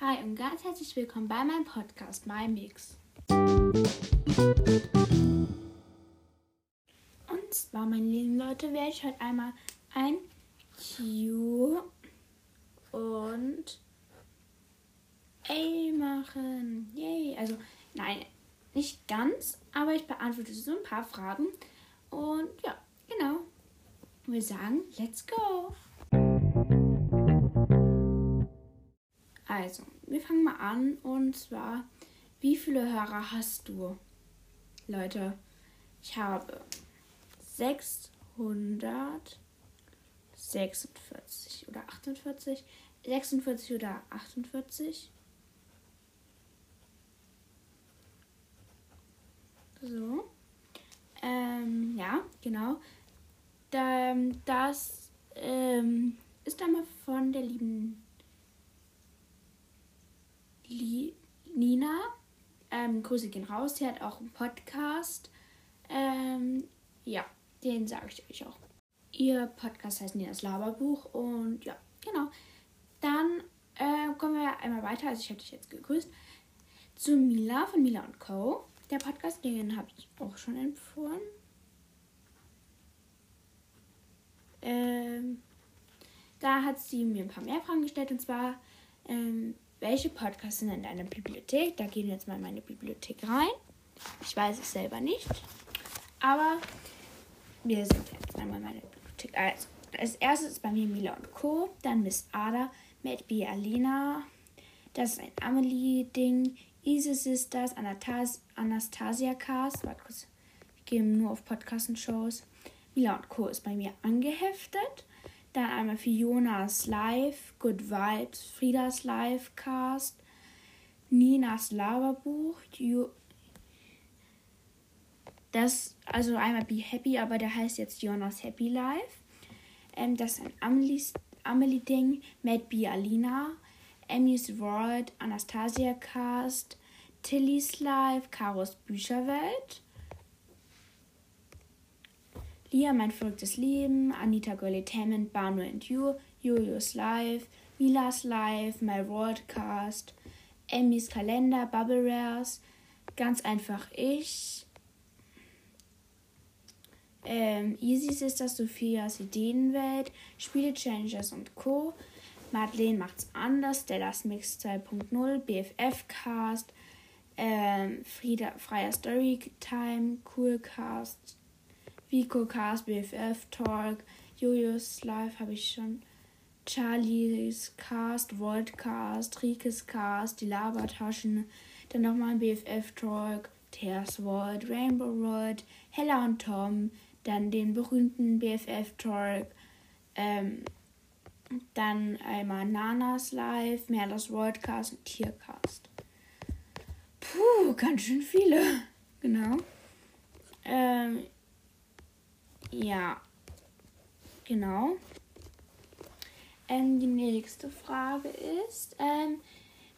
Hi und ganz herzlich willkommen bei meinem Podcast My Mix. Und zwar, meine lieben Leute, werde ich heute einmal ein Q und A machen. Yay! Also, nein, nicht ganz, aber ich beantworte so ein paar Fragen. Und ja, genau. Wir sagen, let's go! Also, wir fangen mal an und zwar, wie viele Hörer hast du? Leute, ich habe 646 oder 48, 46 oder 48. So. Ähm, ja, genau. Das ähm, ist einmal von der lieben Nina. Ähm, Grüße gehen raus. Sie hat auch einen Podcast. Ähm, ja, den sage ich euch auch. Ihr Podcast heißt Ninas Laberbuch. Und ja, genau. Dann äh, kommen wir einmal weiter. Also ich habe dich jetzt gegrüßt. Zu Mila von Mila und Co. Der Podcast, den habe ich auch schon empfohlen. Ähm, da hat sie mir ein paar mehr Fragen gestellt. Und zwar, ähm, welche Podcasts sind in deiner Bibliothek? Da gehen wir jetzt mal in meine Bibliothek rein. Ich weiß es selber nicht. Aber wir sind jetzt einmal in meiner Bibliothek. Also, als erstes ist bei mir Mila und Co., dann Miss Ada, Matt B. Alena, das ist ein Amelie-Ding, Easy Sisters, Anatas Anastasia Cast, warte kurz, ich gehe nur auf Podcasts und Shows. Mila und Co. ist bei mir angeheftet. Dann einmal Fionas Live, Good Vibes, Friedas Live Cast, Ninas Laberbuch, das, also einmal Be Happy, aber der heißt jetzt Jonas Happy Life. Ähm, das ist ein Amelie-Ding, Mad B Alina, Emmys World, Anastasia Cast, Tillys Life, Karos Bücherwelt. Lia, mein verrücktes Leben, Anita Girly Tamant, Banu and You, Julius Live, Milas Live, My Worldcast, Emmys Kalender, Bubble Rares, ganz einfach ich, ähm, Easy Sisters, Sophias Ideenwelt, Spiele Changers und Co. Madeleine macht's anders, Stellas Mix 2.0, BFF Cast, ähm, Frieda, Freier Storytime, Coolcast, Vico Cast, BFF Talk, Julius Live habe ich schon. Charlie's Cast, Voltcast, Rikes Cast, die Labertaschen, dann nochmal ein BFF Talk, Tears World, Rainbow World, Hella und Tom, dann den berühmten BFF Talk, ähm, dann einmal Nanas Live, Merlas Worldcast und Tiercast. Puh, ganz schön viele. Genau. Ähm, ja, genau. Ähm, die nächste Frage ist, ähm,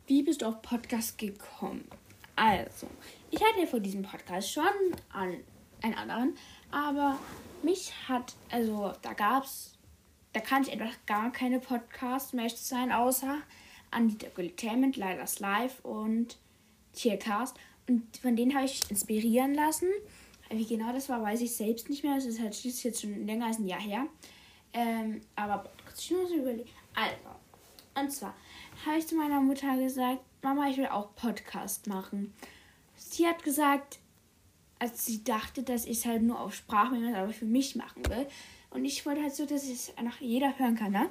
wie bist du auf Podcast gekommen? Also, ich hatte vor diesem Podcast schon an einen anderen, aber mich hat, also da gab es, da kann ich einfach gar keine Podcasts mehr sein, außer Anita Entertainment, Lilas Live und Tiercast. Und von denen habe ich inspirieren lassen. Wie genau das war, weiß ich selbst nicht mehr. Das ist halt schließlich jetzt schon länger als ein Jahr her. Ähm, aber ich muss überlegen. Also, und zwar habe ich zu meiner Mutter gesagt, Mama, ich will auch Podcast machen. Sie hat gesagt, als sie dachte, dass ich es halt nur auf Sprachmemo, aber für mich machen will. Und ich wollte halt so, dass es einfach jeder hören kann, ne?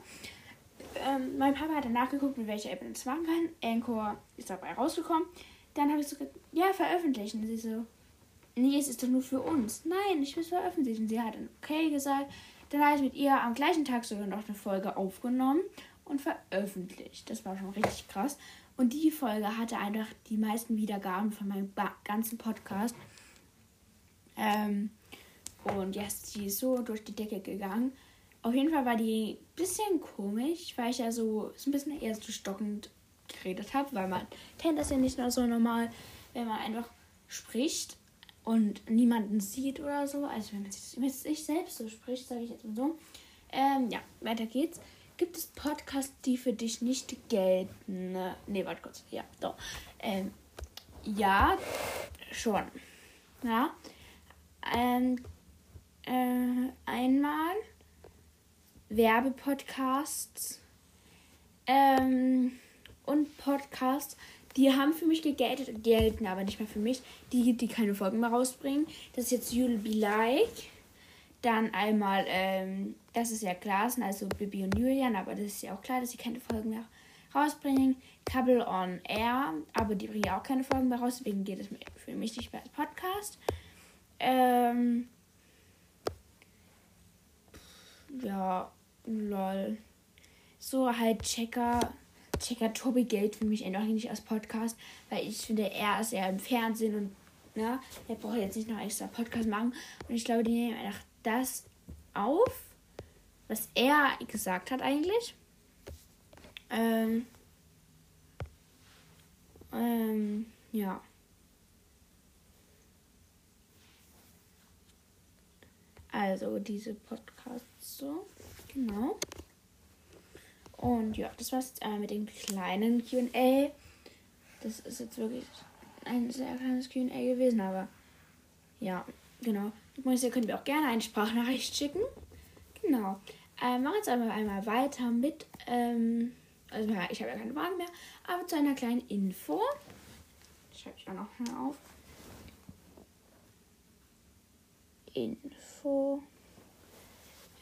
Ähm, mein Papa hat dann nachgeguckt, mit welcher App man das machen kann. Anchor ist dabei rausgekommen. Dann habe ich so gesagt, ja, veröffentlichen. Und sie so, nee, es ist doch nur für uns. Nein, ich will es veröffentlichen. Sie hat dann okay gesagt. Dann habe ich mit ihr am gleichen Tag sogar noch eine Folge aufgenommen und veröffentlicht. Das war schon richtig krass. Und die Folge hatte einfach die meisten Wiedergaben von meinem ganzen Podcast. Ähm, und ja, die ist so durch die Decke gegangen. Auf jeden Fall war die ein bisschen komisch, weil ich ja so, so ein bisschen eher so stockend geredet habe, weil man kennt das ja nicht nur so normal, wenn man einfach spricht und niemanden sieht oder so. Also wenn man sich, mit sich selbst so spricht, sage ich jetzt mal so. Ähm, ja, weiter geht's. Gibt es Podcasts, die für dich nicht gelten? Ne, warte kurz. Ja, doch. Ähm, ja, schon. Ja. Ähm, äh, einmal Werbepodcasts ähm, und Podcasts, die haben für mich gegeltet, gelten aber nicht mehr für mich. Die, die keine Folgen mehr rausbringen. Das ist jetzt You'll Be Like. Dann einmal, ähm, das ist ja klar, sind also Bibi und Julian, aber das ist ja auch klar, dass sie keine Folgen mehr rausbringen. Couple on Air, aber die bringen ja auch keine Folgen mehr raus, deswegen geht es für mich nicht mehr als Podcast. Ähm, ja, lol. So halt Checker. Checker Tobi Geld für mich noch nicht als Podcast, weil ich finde, er ist ja im Fernsehen und ne, er braucht jetzt nicht noch extra Podcast machen. Und ich glaube, die nehmen einfach das auf, was er gesagt hat eigentlich. Ähm, ähm, ja. Also diese Podcasts so. Genau. Und ja, das war's jetzt einmal mit dem kleinen QA. Das ist jetzt wirklich ein sehr kleines QA gewesen, aber ja, genau. Übrigens, ihr könnt mir auch gerne eine Sprachnachricht schicken. Genau. Ähm, machen jetzt einmal weiter mit, ähm, also ja, ich habe ja keine Fragen mehr, aber zu einer kleinen Info. Schreibe ich auch noch mal auf. Info.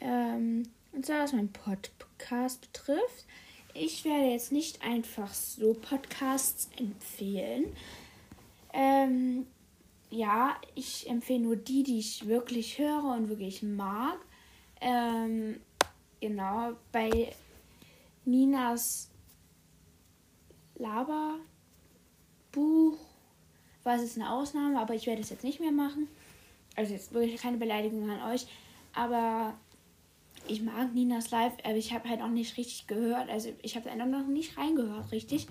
Ähm, und zwar, was mein Podcast betrifft. Ich werde jetzt nicht einfach so Podcasts empfehlen. Ähm, ja, ich empfehle nur die, die ich wirklich höre und wirklich mag. Ähm, genau, bei Ninas Laberbuch war es eine Ausnahme, aber ich werde es jetzt nicht mehr machen. Also jetzt wirklich keine Beleidigung an euch, aber ich mag Ninas Live, aber ich habe halt auch nicht richtig gehört. Also ich habe einfach noch nicht reingehört, richtig.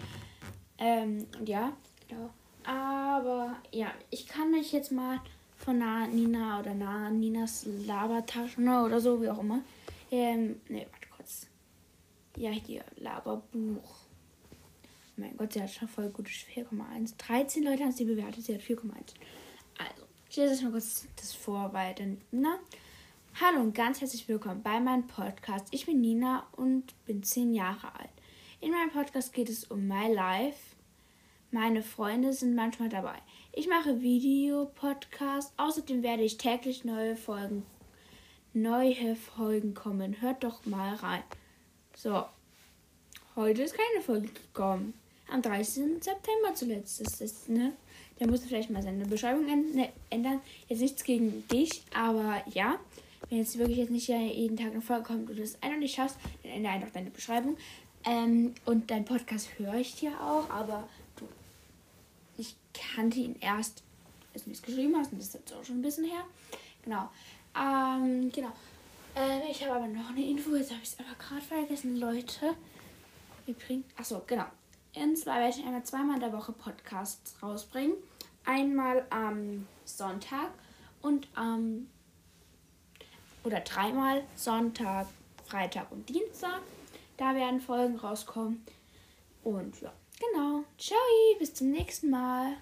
Ähm, ja, genau. Aber ja, ich kann euch jetzt mal von Na Nina oder Na Ninas Labertaschen oder so, wie auch immer. Ähm, ne, warte kurz. Ja, hier, Laberbuch. Mein Gott, sie hat schon voll gute 4,1. 13 Leute haben sie bewertet, sie hat 4,1. Also, ich lese jetzt mal kurz das vor, weil dann, na. Hallo und ganz herzlich willkommen bei meinem Podcast. Ich bin Nina und bin 10 Jahre alt. In meinem Podcast geht es um My Life. Meine Freunde sind manchmal dabei. Ich mache Videopodcast. Außerdem werde ich täglich neue Folgen, neue Folgen kommen. Hört doch mal rein. So, heute ist keine Folge gekommen. Am 13. September zuletzt. Ist, ne? Der musste vielleicht mal seine Beschreibung ne, ändern. Jetzt nichts gegen dich, aber ja wenn jetzt wirklich jetzt nicht jeden Tag eine Folge kommt und du das einfach nicht schaffst, dann ändere einfach deine Beschreibung. Ähm, und dein Podcast höre ich dir auch, aber du, ich kannte ihn erst, als du es geschrieben hast, und das ist jetzt auch schon ein bisschen her. Genau. Ähm, genau. Äh, ich habe aber noch eine Info, jetzt habe ich es aber gerade vergessen, Leute. Wir bringen, achso, genau. Und zwar werde ich einmal zweimal in der Woche Podcasts rausbringen. Einmal am Sonntag und am oder dreimal Sonntag, Freitag und Dienstag. Da werden Folgen rauskommen. Und ja, genau. Ciao, bis zum nächsten Mal.